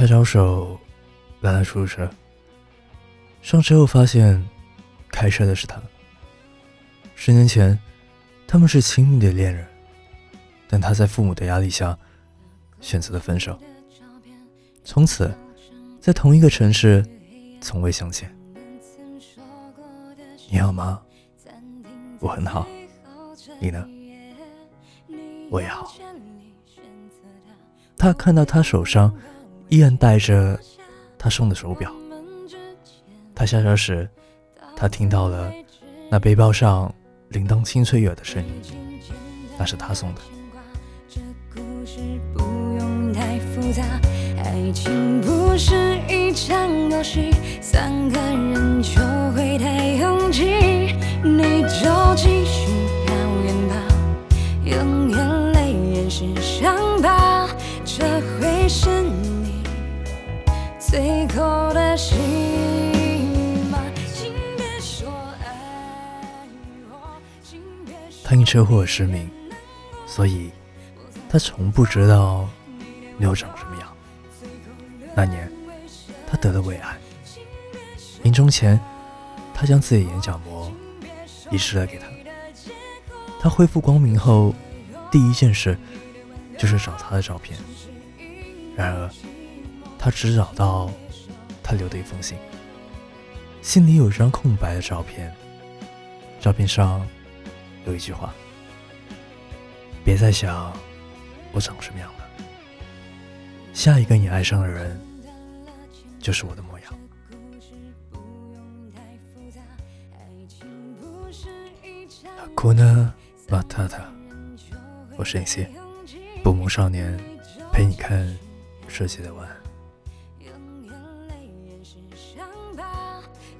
他招手拦了出租车。上车后发现，开车的是他。十年前，他们是亲密的恋人，但他在父母的压力下，选择了分手。从此，在同一个城市，从未相见。你好吗？我很好。你呢？我也好。他看到他手上依然戴着他送的手表。他下车时，他听到了那背包上铃铛清脆耳的声音，那是他送的。这故事不用太复杂爱情不是一场游戏，三个人就会太拥挤，你就继续表演吧，用眼泪掩饰伤疤，这会是你最后的戏码。请别说爱我，请别说。他因车祸失明，所以他从不知道牛长什么样。那年，他得了胃癌。临终前，他将自己的眼角膜移植了给他。他恢复光明后，第一件事就是找他的照片。然而，他只找到他留的一封信，信里有一张空白的照片，照片上有一句话：“别再想我长什么样了。”下一个你爱上的人，就是我的模样。哭呢，马塔塔，我是 AC，不萌少年，陪你看世界的晚安。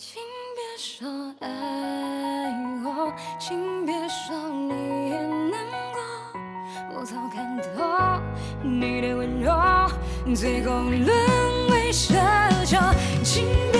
请别说爱我，请别说你也难过，我早看透你的温柔，最后沦为奢求。请别。